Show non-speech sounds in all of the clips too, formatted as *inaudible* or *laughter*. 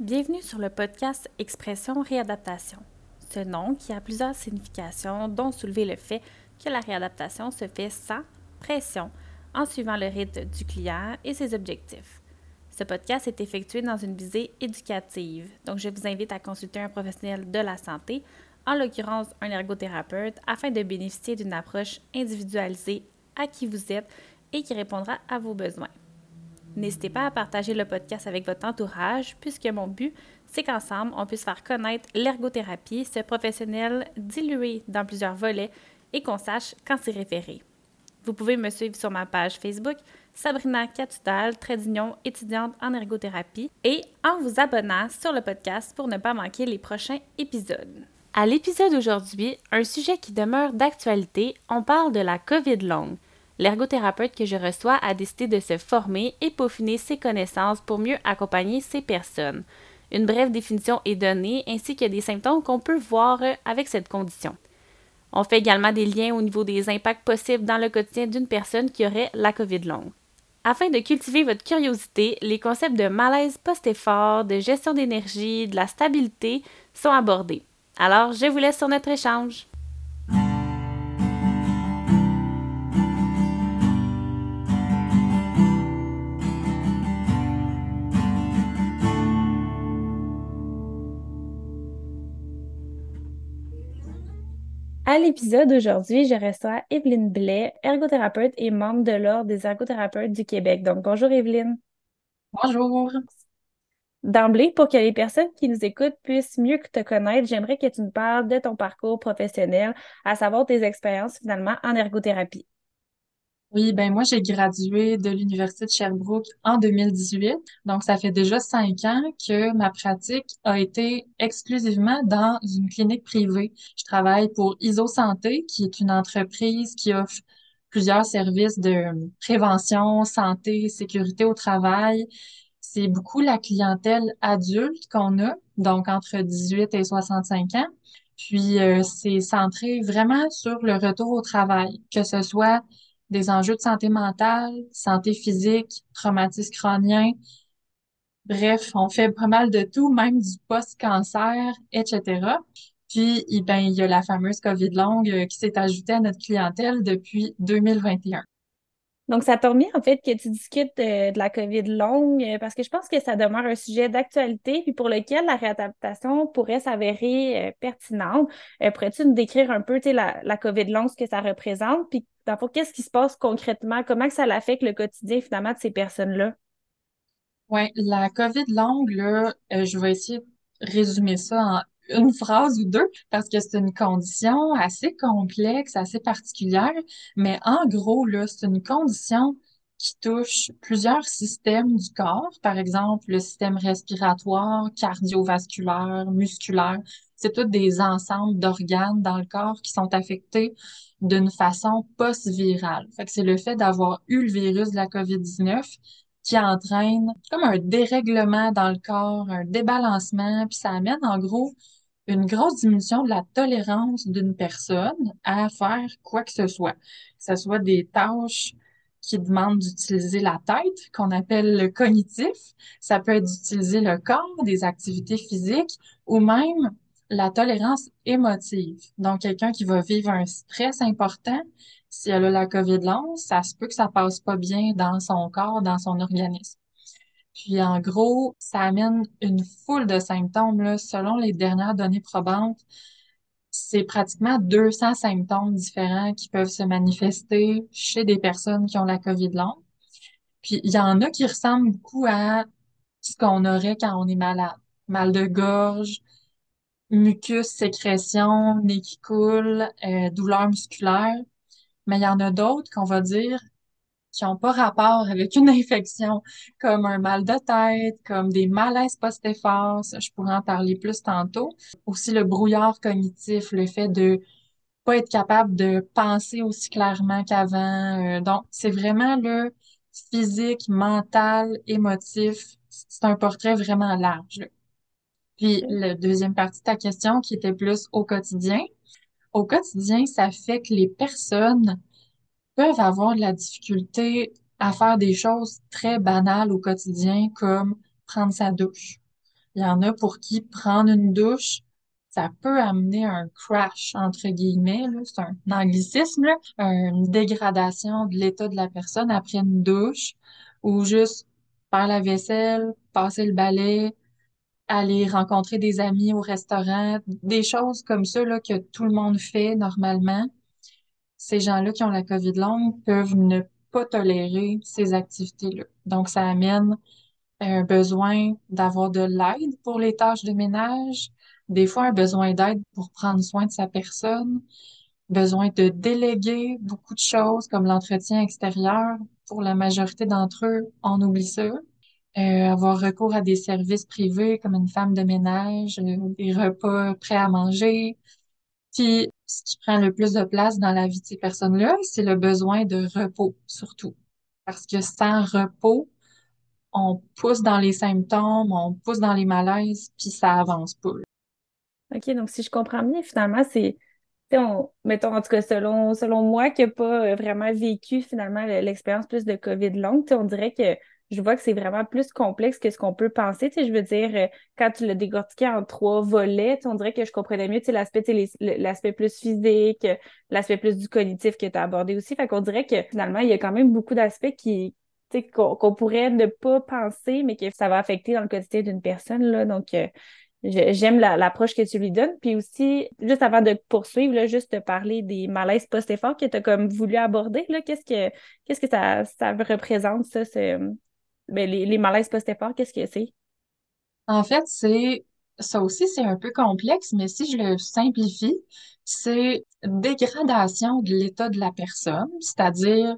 Bienvenue sur le podcast Expression Réadaptation. Ce nom qui a plusieurs significations, dont soulever le fait que la réadaptation se fait sans pression, en suivant le rythme du client et ses objectifs. Ce podcast est effectué dans une visée éducative, donc je vous invite à consulter un professionnel de la santé, en l'occurrence un ergothérapeute, afin de bénéficier d'une approche individualisée à qui vous êtes et qui répondra à vos besoins. N'hésitez pas à partager le podcast avec votre entourage, puisque mon but, c'est qu'ensemble, on puisse faire connaître l'ergothérapie, ce professionnel dilué dans plusieurs volets, et qu'on sache quand s'y référer. Vous pouvez me suivre sur ma page Facebook, Sabrina Catudal, trait étudiante en ergothérapie, et en vous abonnant sur le podcast pour ne pas manquer les prochains épisodes. À l'épisode d'aujourd'hui, un sujet qui demeure d'actualité, on parle de la COVID longue l'ergothérapeute que je reçois a décidé de se former et peaufiner ses connaissances pour mieux accompagner ces personnes. Une brève définition est donnée ainsi que des symptômes qu'on peut voir avec cette condition. On fait également des liens au niveau des impacts possibles dans le quotidien d'une personne qui aurait la COVID longue. Afin de cultiver votre curiosité, les concepts de malaise post-effort, de gestion d'énergie, de la stabilité sont abordés. Alors, je vous laisse sur notre échange. À l'épisode d'aujourd'hui, je reçois Evelyne Blais, ergothérapeute et membre de l'Ordre des ergothérapeutes du Québec. Donc, bonjour Evelyne. Bonjour. D'emblée, pour que les personnes qui nous écoutent puissent mieux te connaître, j'aimerais que tu nous parles de ton parcours professionnel, à savoir tes expériences finalement en ergothérapie. Oui, ben moi, j'ai gradué de l'Université de Sherbrooke en 2018. Donc, ça fait déjà cinq ans que ma pratique a été exclusivement dans une clinique privée. Je travaille pour ISO Santé, qui est une entreprise qui offre plusieurs services de prévention, santé, sécurité au travail. C'est beaucoup la clientèle adulte qu'on a, donc entre 18 et 65 ans. Puis, euh, c'est centré vraiment sur le retour au travail, que ce soit des enjeux de santé mentale, santé physique, traumatisme crânien. Bref, on fait pas mal de tout, même du post-cancer, etc. Puis, eh ben, il y a la fameuse COVID longue euh, qui s'est ajoutée à notre clientèle depuis 2021. Donc, ça tombe bien, en fait, que tu discutes de la COVID longue, euh, parce que je pense que ça demeure un sujet d'actualité, puis pour lequel la réadaptation pourrait s'avérer euh, pertinente. Pourrais-tu nous décrire un peu, la, la COVID longue, ce que ça représente, puis dans qu'est-ce qui se passe concrètement? Comment ça l'affecte le quotidien, finalement, de ces personnes-là? Oui, la COVID longue, là, je vais essayer de résumer ça en une phrase ou deux parce que c'est une condition assez complexe, assez particulière. Mais en gros, là, c'est une condition qui touche plusieurs systèmes du corps, par exemple le système respiratoire, cardiovasculaire, musculaire. C'est tous des ensembles d'organes dans le corps qui sont affectés d'une façon post-virale. C'est le fait d'avoir eu le virus de la COVID-19 qui entraîne comme un dérèglement dans le corps, un débalancement, puis ça amène en gros une grosse diminution de la tolérance d'une personne à faire quoi que ce soit. Que ce soit des tâches qui demandent d'utiliser la tête, qu'on appelle le cognitif. Ça peut être d'utiliser le corps, des activités physiques ou même la tolérance émotive. Donc, quelqu'un qui va vivre un stress important, si elle a la COVID longue, ça se peut que ça passe pas bien dans son corps, dans son organisme. Puis en gros, ça amène une foule de symptômes. Là. Selon les dernières données probantes, c'est pratiquement 200 symptômes différents qui peuvent se manifester chez des personnes qui ont la COVID longue. Puis il y en a qui ressemblent beaucoup à ce qu'on aurait quand on est malade. Mal de gorge, mucus, sécrétion, nez qui coule, euh, douleur musculaire. Mais il y en a d'autres qu'on va dire qui n'ont pas rapport avec une *laughs* infection, comme un mal de tête, comme des malaises post-effort, je pourrais en parler plus tantôt. Aussi le brouillard cognitif, le fait de pas être capable de penser aussi clairement qu'avant. Euh, donc, c'est vraiment le physique, mental, émotif. C'est un portrait vraiment large. Puis, la deuxième partie de ta question, qui était plus au quotidien. Au quotidien, ça fait que les personnes peuvent avoir de la difficulté à faire des choses très banales au quotidien comme prendre sa douche, Il y en a pour qui prendre une douche, ça peut amener un crash, entre guillemets. C'est un anglicisme, là. Une dégradation de l'état de la personne après une douche ou juste faire la vaisselle, passer le balai, aller rencontrer des amis au restaurant, des choses comme ça, là, que tout le monde fait normalement. Ces gens-là qui ont la COVID longue peuvent ne pas tolérer ces activités-là. Donc, ça amène un besoin d'avoir de l'aide pour les tâches de ménage, des fois un besoin d'aide pour prendre soin de sa personne, besoin de déléguer beaucoup de choses comme l'entretien extérieur. Pour la majorité d'entre eux, on oublie ça. Euh, avoir recours à des services privés comme une femme de ménage, euh, des repas prêts à manger. Puis, ce qui prend le plus de place dans la vie de ces personnes-là, c'est le besoin de repos, surtout. Parce que sans repos, on pousse dans les symptômes, on pousse dans les malaises, puis ça avance pas. OK, donc si je comprends bien, finalement, c'est, on, mettons, en tout cas, selon, selon moi, qui n'ai pas euh, vraiment vécu finalement l'expérience plus de COVID longue, on dirait que je vois que c'est vraiment plus complexe que ce qu'on peut penser. Tu sais, je veux dire, euh, quand tu l'as décortiqué en trois volets, on dirait que je comprenais mieux l'aspect l'aspect plus physique, l'aspect plus du cognitif que tu as abordé aussi. Fait qu'on dirait que finalement, il y a quand même beaucoup d'aspects qui qu'on pourrait ne pas penser, mais que ça va affecter dans le quotidien d'une personne. Là. Donc, euh, j'aime l'approche que tu lui donnes. Puis aussi, juste avant de poursuivre, là, juste te parler des malaises post-effort que tu as comme voulu aborder. Qu'est-ce que qu'est-ce que ça, ça représente, ça? Ben, les, les malaises post-effort, qu'est-ce que c'est? En fait, c'est ça aussi, c'est un peu complexe, mais si je le simplifie, c'est dégradation de l'état de la personne, c'est-à-dire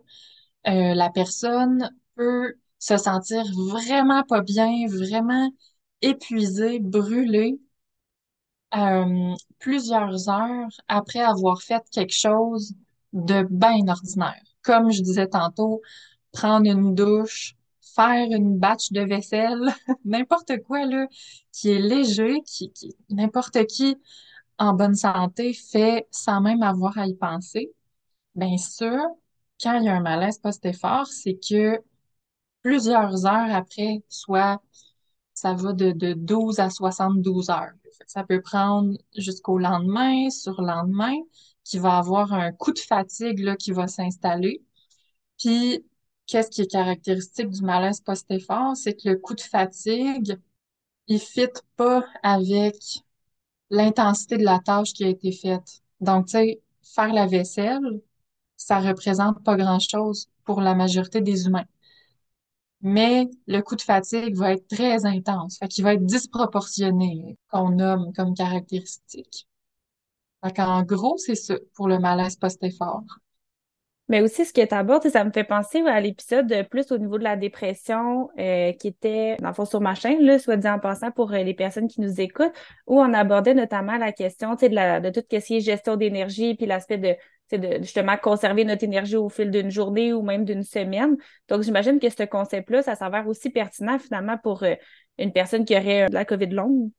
euh, la personne peut se sentir vraiment pas bien, vraiment épuisée, brûlée, euh, plusieurs heures après avoir fait quelque chose de bien ordinaire. Comme je disais tantôt, prendre une douche, faire une batch de vaisselle, *laughs* n'importe quoi là, qui est léger, qui, qui n'importe qui en bonne santé fait sans même avoir à y penser. Bien sûr, quand il y a un malaise post-effort, c'est que plusieurs heures après, soit ça va de, de 12 à 72 heures. Ça peut prendre jusqu'au lendemain, sur lendemain, qui va avoir un coup de fatigue là, qui va s'installer. Puis qu'est-ce qui est caractéristique du malaise post-effort, c'est que le coup de fatigue, il fit pas avec l'intensité de la tâche qui a été faite. Donc, tu sais, faire la vaisselle, ça représente pas grand-chose pour la majorité des humains. Mais le coup de fatigue va être très intense, fait qu'il va être disproportionné, qu'on nomme comme caractéristique. Fait qu'en gros, c'est ça pour le malaise post-effort. Mais aussi, ce que tu abordes, ça me fait penser à l'épisode plus au niveau de la dépression euh, qui était, dans le fond, sur ma chaîne, soit dit en passant pour euh, les personnes qui nous écoutent, où on abordait notamment la question de, la, de tout ce qui est gestion d'énergie, puis l'aspect de, justement conserver notre énergie au fil d'une journée ou même d'une semaine. Donc, j'imagine que ce concept-là, ça s'avère aussi pertinent finalement pour euh, une personne qui aurait de la COVID longue.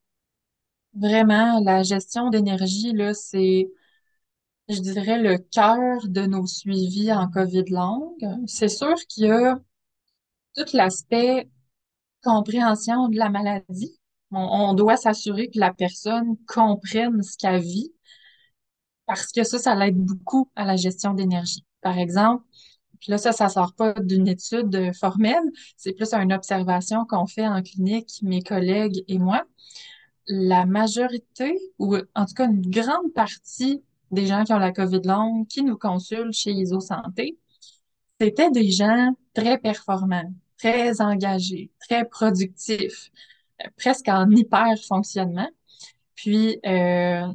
Vraiment, la gestion d'énergie, c'est je dirais, le cœur de nos suivis en COVID longue. C'est sûr qu'il y a tout l'aspect compréhension de la maladie. On, doit s'assurer que la personne comprenne ce qu'elle vit parce que ça, ça l'aide beaucoup à la gestion d'énergie. Par exemple, puis là, ça, ça sort pas d'une étude formelle, c'est plus une observation qu'on fait en clinique, mes collègues et moi. La majorité, ou en tout cas une grande partie des gens qui ont la COVID longue, qui nous consultent chez ISO Santé, c'était des gens très performants, très engagés, très productifs, euh, presque en hyper fonctionnement. Puis, euh,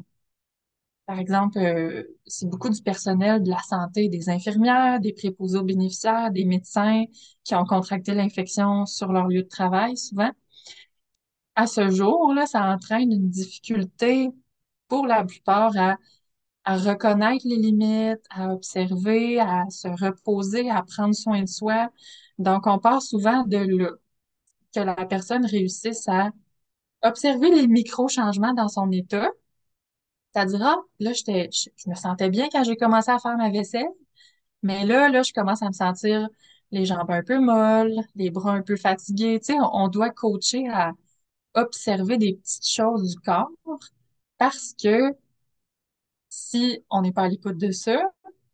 par exemple, euh, c'est beaucoup du personnel de la santé, des infirmières, des préposés aux bénéficiaires, des médecins qui ont contracté l'infection sur leur lieu de travail souvent. À ce jour, là, ça entraîne une difficulté pour la plupart à à reconnaître les limites, à observer, à se reposer, à prendre soin de soi. Donc, on part souvent de là, que la personne réussisse à observer les micro-changements dans son état. C'est-à-dire, ah, là, je, me sentais bien quand j'ai commencé à faire ma vaisselle, mais là, là, je commence à me sentir les jambes un peu molles, les bras un peu fatigués. Tu sais, on doit coacher à observer des petites choses du corps parce que si on n'est pas à l'écoute de ça,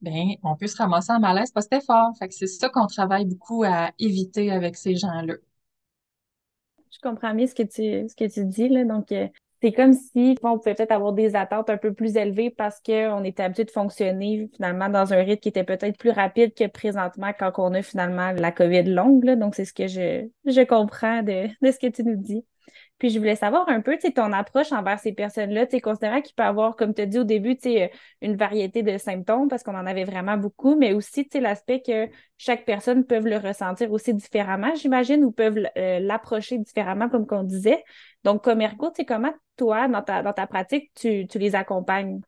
ben, on peut se ramasser en malaise pas c'était fort. Que c'est ça qu'on travaille beaucoup à éviter avec ces gens-là. Je comprends bien ce que tu, que dis, là. Donc, euh, c'est comme si on pouvait peut-être avoir des attentes un peu plus élevées parce qu'on était habitué de fonctionner finalement dans un rythme qui était peut-être plus rapide que présentement quand on a finalement la COVID longue. Là. Donc, c'est ce que je, je comprends de ce que tu nous dis. Puis je voulais savoir un peu, tu sais, ton approche envers ces personnes-là, tu considérant qu'il peut avoir, comme tu as dit au début, tu sais, une variété de symptômes parce qu'on en avait vraiment beaucoup, mais aussi, tu l'aspect que chaque personne peut le ressentir aussi différemment, j'imagine, ou peuvent euh, l'approcher différemment, comme qu'on disait. Donc, comme ergo, tu sais, comment toi, dans ta, dans ta pratique, tu, tu les accompagnes?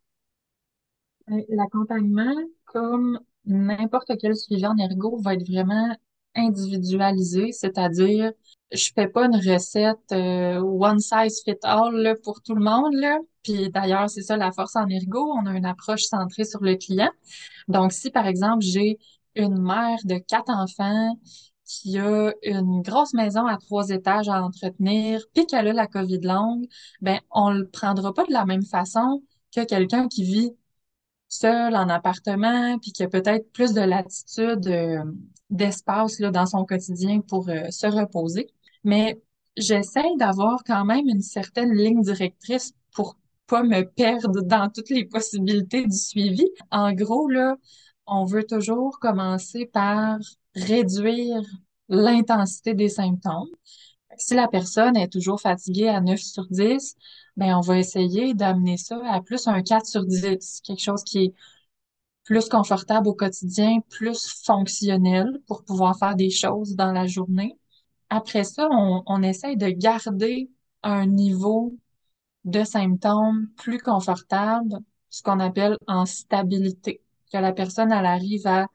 Euh, l'accompagnement, comme n'importe quel suivi en ergo, va être vraiment individualisé, c'est-à-dire je fais pas une recette euh, one size fit all là, pour tout le monde là. Puis d'ailleurs, c'est ça la force en ergo, on a une approche centrée sur le client. Donc si par exemple, j'ai une mère de quatre enfants qui a une grosse maison à trois étages à entretenir, puis qu'elle a la COVID longue, ben on le prendra pas de la même façon que quelqu'un qui vit seul en appartement, puis qui a peut-être plus de latitude, euh, d'espace là, dans son quotidien pour euh, se reposer. Mais j'essaie d'avoir quand même une certaine ligne directrice pour pas me perdre dans toutes les possibilités du suivi. En gros, là, on veut toujours commencer par réduire l'intensité des symptômes. Si la personne est toujours fatiguée à 9 sur 10, ben on va essayer d'amener ça à plus un 4 sur 10, quelque chose qui est plus confortable au quotidien, plus fonctionnel pour pouvoir faire des choses dans la journée. Après ça, on, on essaye de garder un niveau de symptômes plus confortable, ce qu'on appelle en stabilité, que la personne, elle arrive à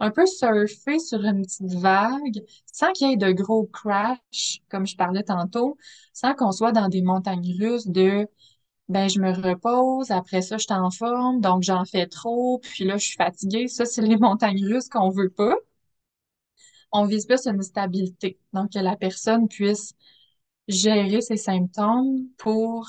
un peu surfer sur une petite vague sans qu'il y ait de gros crash, comme je parlais tantôt, sans qu'on soit dans des montagnes russes de ben je me repose, après ça je suis en forme, donc j'en fais trop, puis là je suis fatiguée. Ça, c'est les *laughs* montagnes russes qu'on veut pas. On vise plus une stabilité, donc que la personne puisse gérer ses symptômes pour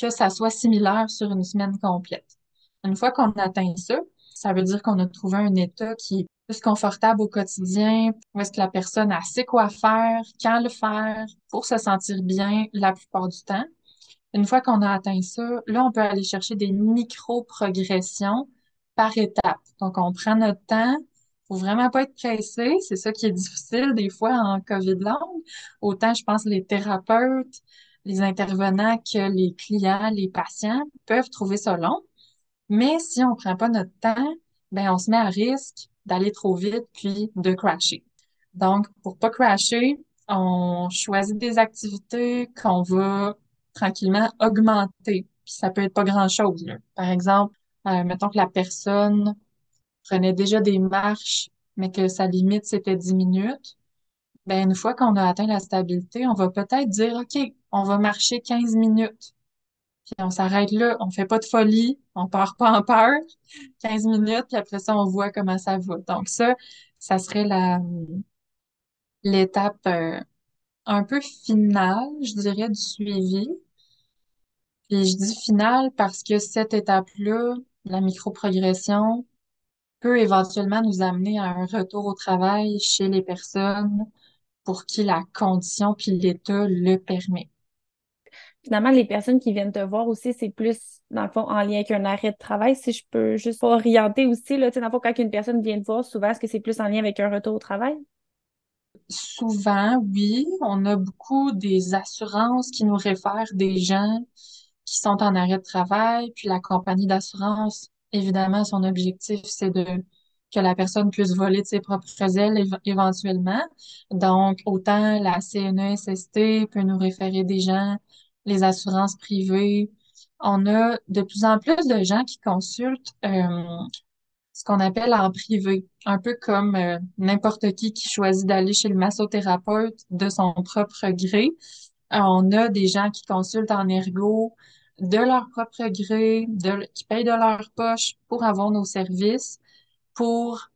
que ça soit similaire sur une semaine complète. Une fois qu'on atteint ça, ça veut dire qu'on a trouvé un état qui est plus confortable au quotidien, où est-ce que la personne a sait quoi faire, quand le faire, pour se sentir bien la plupart du temps. Une fois qu'on a atteint ça, là, on peut aller chercher des micro-progressions par étape. Donc, on prend notre temps. Faut vraiment pas être pressé. C'est ça qui est difficile des fois en COVID long. Autant, je pense, les thérapeutes, les intervenants que les clients, les patients peuvent trouver ça long. Mais si on prend pas notre temps, ben, on se met à risque d'aller trop vite puis de crasher. Donc, pour pas crasher, on choisit des activités qu'on va tranquillement augmenter. Puis ça peut être pas grand-chose. Par exemple, euh, mettons que la personne prenait déjà des marches, mais que sa limite, c'était 10 minutes. Ben, une fois qu'on a atteint la stabilité, on va peut-être dire, OK, on va marcher 15 minutes. Puis on s'arrête là, on fait pas de folie, on part pas en peur. 15 minutes, puis après ça, on voit comment ça va. Donc ça, ça serait la l'étape euh, un peu finale, je dirais, du suivi. Puis je dis finale parce que cette étape-là, la micro-progression, peut éventuellement nous amener à un retour au travail chez les personnes pour qui la condition puis l'état le permet. Finalement, les personnes qui viennent te voir aussi, c'est plus, dans le fond, en lien avec un arrêt de travail. Si je peux juste orienter aussi, là, tu sais, dans le fond, quand une personne vient te voir, souvent, est-ce que c'est plus en lien avec un retour au travail? Souvent, oui. On a beaucoup des assurances qui nous réfèrent des gens qui sont en arrêt de travail, puis la compagnie d'assurance, évidemment, son objectif, c'est de que la personne puisse voler de ses propres ailes éventuellement. Donc, autant la CNESST peut nous référer des gens, les assurances privées. On a de plus en plus de gens qui consultent euh, ce qu'on appelle en privé, un peu comme euh, n'importe qui qui choisit d'aller chez le massothérapeute de son propre gré. on a des gens qui consultent en ergo de leur propre gré, qui payent de leur poche pour avoir nos services, pour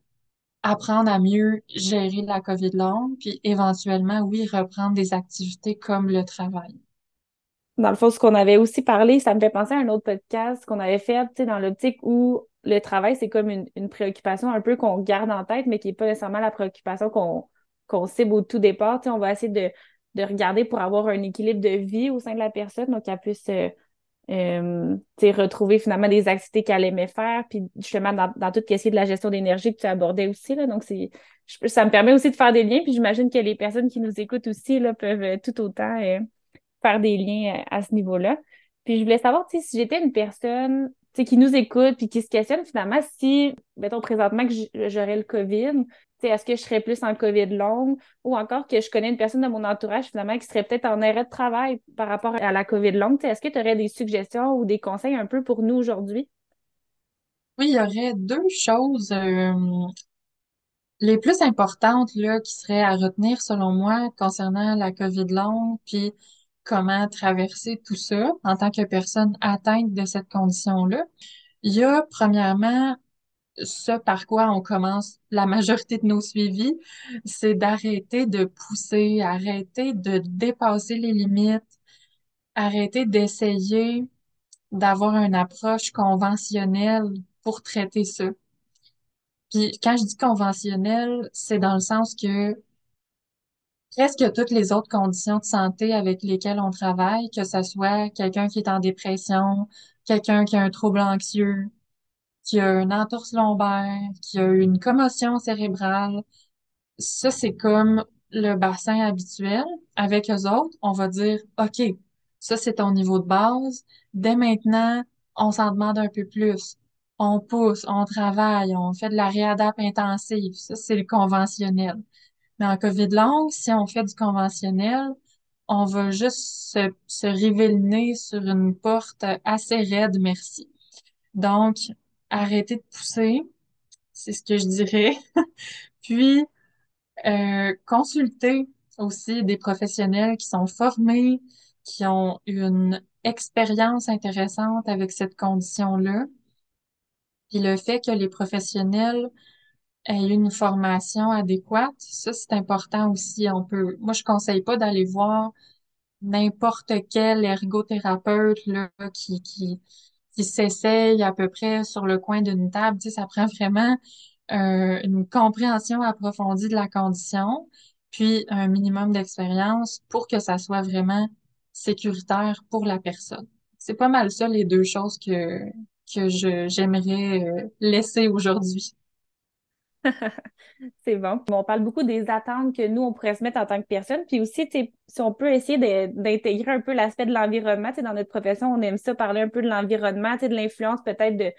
apprendre à mieux gérer la COVID longue, puis éventuellement, oui, reprendre des activités comme le travail. dans le fond, ce qu'on avait aussi parlé, ça me fait penser à un autre podcast qu'on avait fait, dans l'optique où le travail, c'est comme une, préoccupation un peu qu'on garde en tête, mais qui n'est pas nécessairement la préoccupation qu'on cible au tout départ. On va essayer de, de, regarder pour avoir un équilibre de vie au sein de la personne, donc qu'elle puisse euh, euh retrouver finalement des activités qu'elle aimait faire, puis justement dans, dans tout ce qui est de la gestion d'énergie que tu abordais aussi. Là, donc, ça me permet aussi de faire des liens, puis j'imagine que les personnes qui nous écoutent aussi là, peuvent tout autant euh, faire des liens à, ce niveau-là. Puis je voulais savoir, si j'étais une personne qui nous écoute puis qui se questionne finalement si, mettons présentement que j'aurais le COVID, est-ce que je serais plus en COVID longue ou encore que je connais une personne de mon entourage finalement qui serait peut-être en arrêt de travail par rapport à la COVID longue. Est-ce que tu aurais des suggestions ou des conseils un peu pour nous aujourd'hui? Oui, il y aurait deux choses euh, les plus importantes là, qui seraient à retenir selon moi concernant la COVID longue, puis comment traverser tout ça en tant que personne atteinte de cette condition-là. Il y a premièrement ce par quoi on commence la majorité de nos suivis, c'est d'arrêter de pousser, arrêter de dépasser les limites, arrêter d'essayer d'avoir une approche conventionnelle pour traiter ça. Puis quand je dis conventionnelle, c'est dans le sens que presque toutes les autres conditions de santé avec lesquelles on travaille, que ce soit quelqu'un qui est en dépression, quelqu'un qui a un trouble anxieux, qui a une entorse lombaire, qui a une commotion cérébrale, ça, c'est comme le bassin habituel. Avec eux autres, on va dire, OK, ça, c'est ton niveau de base. Dès maintenant, on s'en demande un peu plus. On pousse, on travaille, on fait de la réadap intensive. Ça, c'est le conventionnel. Mais en COVID longue, si on fait du conventionnel, on va juste se, se river le nez sur une porte assez raide, merci. Donc, arrêter de pousser, c'est ce que je dirais. *laughs* Puis, euh, consulter aussi des professionnels qui sont formés, qui ont une expérience intéressante avec cette condition-là. Puis le fait que les professionnels aient une formation adéquate, ça c'est important aussi. On peut, moi je conseille pas d'aller voir n'importe quel ergothérapeute là qui qui qui s'essaye à peu près sur le coin d'une table. Tu sais, ça prend vraiment euh, une compréhension approfondie de la condition, puis un minimum d'expérience pour que ça soit vraiment sécuritaire pour la personne. C'est pas mal ça les deux choses que que j'aimerais euh, laisser aujourd'hui. *laughs* C'est bon. On parle beaucoup des attentes que nous, on pourrait se mettre en tant que personne. Puis aussi, si on peut essayer d'intégrer un peu l'aspect de l'environnement, dans notre profession, on aime ça, parler un peu de l'environnement, de l'influence peut-être de,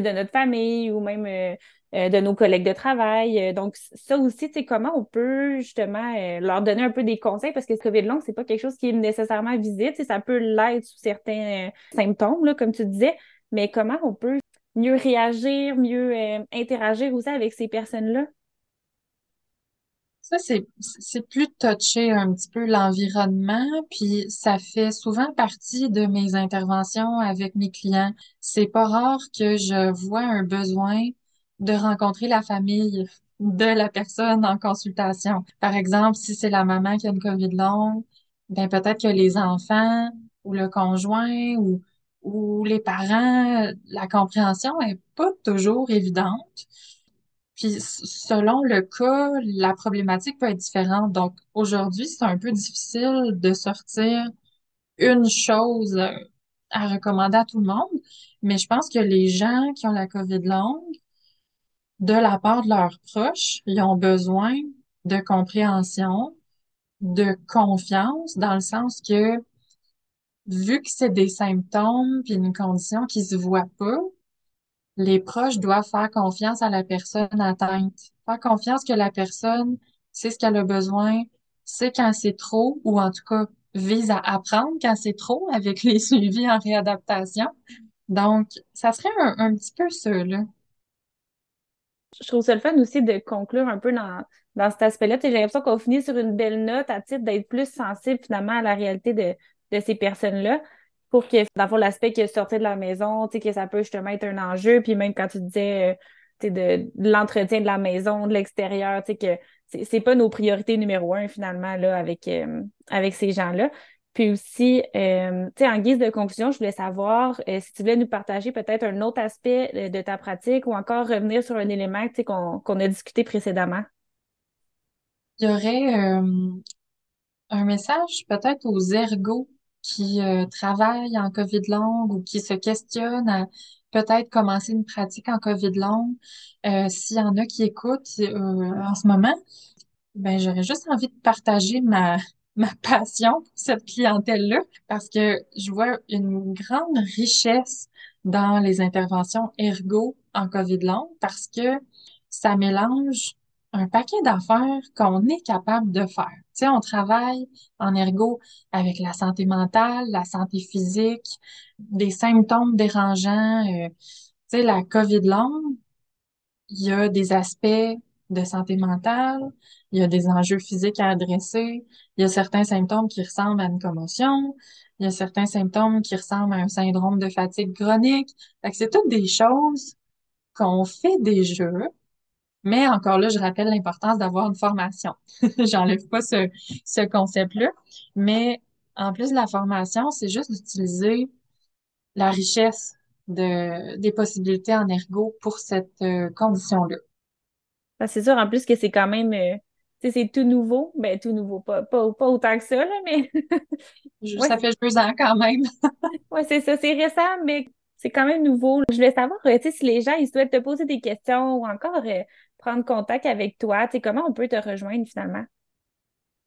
de notre famille ou même euh, euh, de nos collègues de travail. Euh, donc, ça aussi, comment on peut justement leur donner un peu des conseils? Parce que le COVID long, c'est pas quelque chose qui est nécessairement visible. Ça peut l'être sous certains symptômes, là, comme tu disais, mais comment on peut mieux réagir, mieux euh, interagir aussi avec ces personnes-là? Ça, c'est, plus toucher un petit peu l'environnement, puis ça fait souvent partie de mes interventions avec mes clients. C'est pas rare que je vois un besoin de rencontrer la famille de la personne en consultation. Par exemple, si c'est la maman qui a une COVID longue, ben peut-être que les enfants ou le conjoint ou où les parents, la compréhension est pas toujours évidente. Puis selon le cas, la problématique peut être différente. Donc aujourd'hui, c'est un peu difficile de sortir une chose à recommander à tout le monde, mais je pense que les gens qui ont la COVID longue, de la part de leurs proches, ils ont besoin de compréhension, de confiance, dans le sens que vu que c'est des symptômes puis une condition qui se voit pas, les proches doivent faire confiance à la personne atteinte. Faire confiance que la personne sait ce qu'elle a besoin, sait quand c'est trop, ou en tout cas vise à apprendre quand c'est trop avec les *laughs* suivis en réadaptation. Donc, ça serait un, petit peu ça, là. Je trouve ça le fun aussi de conclure un peu dans, dans cet aspect-là. J'ai l'impression qu'on finit sur une belle note à titre d'être plus sensible finalement à la réalité de, de ces personnes-là pour que, dans l'aspect que sortir de la maison, tu sais, que ça peut justement être un enjeu. Puis même quand tu disais, euh, de, l'entretien de la maison, de l'extérieur, tu sais, que c'est pas nos priorités numéro un, finalement, là, avec, euh, avec ces gens-là. Puis aussi, euh, tu sais, en guise de conclusion, je voulais savoir si tu voulais nous partager peut-être un autre aspect de, ta pratique ou encore revenir sur un élément, tu sais, qu'on a discuté précédemment. Il y aurait un message peut-être aux ergots qui euh, travaillent en COVID longue ou qui se questionnent à peut-être commencer une pratique en COVID longue. Euh, s'il y en a qui écoutent euh, en ce moment, ben j'aurais juste envie de partager ma *laughs* ma passion pour cette clientèle-là parce que je vois une grande richesse dans les interventions ergo en COVID long parce que ça mélange un paquet d'affaires qu'on est capable de faire. Tu sais, on travaille en ergo avec la santé mentale, la santé physique, des symptômes dérangeants. euh, tu sais, la COVID longue, il y a des aspects de santé mentale, il y a des enjeux physiques à adresser, il y a certains symptômes qui ressemblent à une commotion, il y a certains symptômes qui ressemblent à un syndrome de fatigue chronique. Fait que c'est toutes des choses qu'on fait déjà, mais encore là, je rappelle l'importance d'avoir une formation. *laughs* J'enlève pas ce, ce concept-là, mais en plus de la formation, c'est juste d'utiliser la richesse de, des possibilités en ergo pour cette euh, condition-là. Que c'est sûr, en plus, que c'est quand même, euh, tu sais, c'est tout nouveau. Ben, tout nouveau, pas, pas, pas autant que ça, là, mais *laughs* Je- ouais, Ça fait deux ans quand même. *laughs* ouais, c'est ça, c'est récent, mais c'est quand même nouveau. Je voulais savoir, euh, si les gens, ils souhaitent te poser des questions ou encore euh, prendre contact avec toi, comment on peut te rejoindre finalement?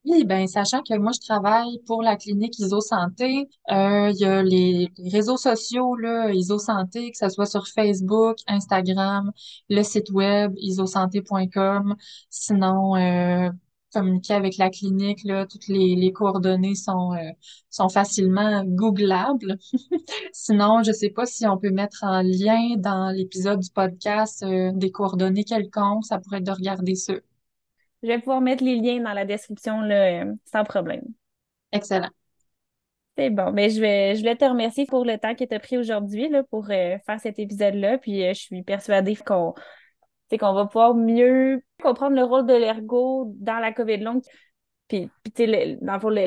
Oui, ben, sachant que moi, je travaille pour la clinique ISO Santé, euh, il y a les, les réseaux sociaux, là, ISO Santé, que ce soit sur Facebook, Instagram, le site web isosanté.com. Sinon, euh, communiquer avec la clinique, là, toutes les, les coordonnées sont, euh, sont facilement googlables. *laughs* Sinon, je sais pas si on peut mettre en lien dans l'épisode du podcast, euh, des coordonnées quelconques, ça pourrait être de regarder ça. Je vais pouvoir mettre les liens dans la description, là, euh, sans problème. Excellent. C'est bon. Mais je vais, je voulais te remercier pour le temps que tu as pris aujourd'hui, pour euh, faire cet épisode-là. Puis euh, je suis persuadée qu'on c'est qu'on va pouvoir mieux comprendre le rôle de l'ergo dans la COVID longue. Puis, tu sais,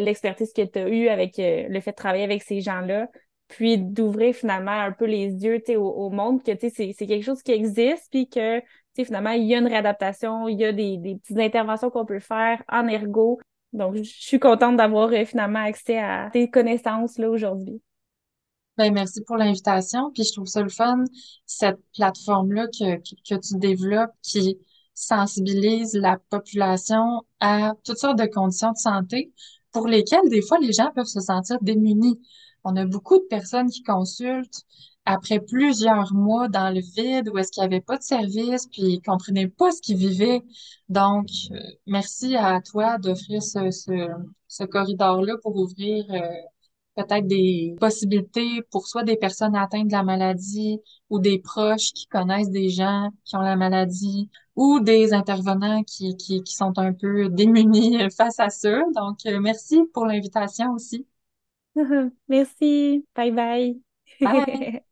l'expertise que tu as eue avec euh, le fait de travailler avec ces gens-là, puis d'ouvrir finalement un peu les yeux, au monde, que, tu sais, c'est c'est quelque chose qui existe, puis que, tu sais, finalement, il y a une réadaptation, il y a des, des petites interventions qu'on peut faire en ergo. Donc, je suis contente d'avoir euh, finalement accès à tes connaissances, là, aujourd'hui. Ben, merci pour l'invitation. Puis je trouve ça le fun, cette plateforme-là que, que, tu développes qui sensibilise la population à toutes sortes de conditions de santé pour lesquelles des fois les gens peuvent se sentir démunis. On a beaucoup de personnes qui consultent après plusieurs mois dans le vide où est-ce qu'il n'y avait pas de service puis ils comprenaient pas ce qu'ils vivaient. Donc, euh, merci à toi d'offrir ce, ce, ce corridor-là pour ouvrir euh, peut-être des possibilités pour soit des personnes atteintes de la maladie ou des proches qui connaissent des gens qui ont la maladie ou des intervenants qui, qui, qui sont un peu *laughs* démunis face à ça. Donc, euh, merci pour l'invitation aussi. *laughs* Merci. Bye bye. Bye! *laughs*